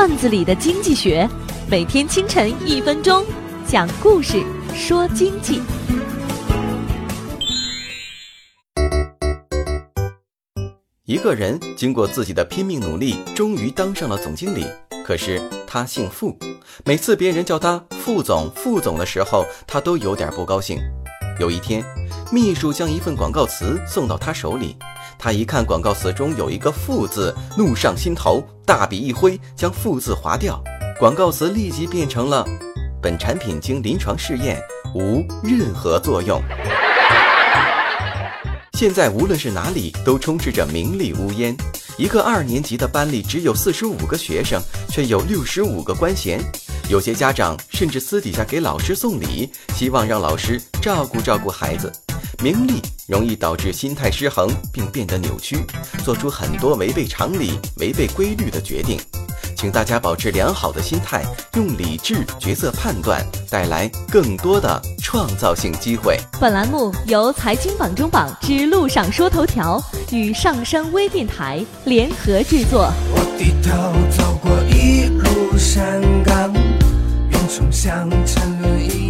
段子里的经济学，每天清晨一分钟，讲故事说经济。一个人经过自己的拼命努力，终于当上了总经理。可是他姓傅，每次别人叫他副总、副总的时候，他都有点不高兴。有一天，秘书将一份广告词送到他手里，他一看广告词中有一个“副”字，怒上心头，大笔一挥，将“副”字划掉，广告词立即变成了：“本产品经临床试验无任何作用。”现在无论是哪里，都充斥着名利污烟。一个二年级的班里只有四十五个学生，却有六十五个官衔。有些家长甚至私底下给老师送礼，希望让老师照顾照顾孩子。名利容易导致心态失衡并变得扭曲，做出很多违背常理、违背规律的决定。请大家保持良好的心态，用理智、决策、判断带来更多的创造性机会。本栏目由财经榜中榜之路上说头条与上升微电台联合制作。我低头走过一路山岗，云从乡尘里。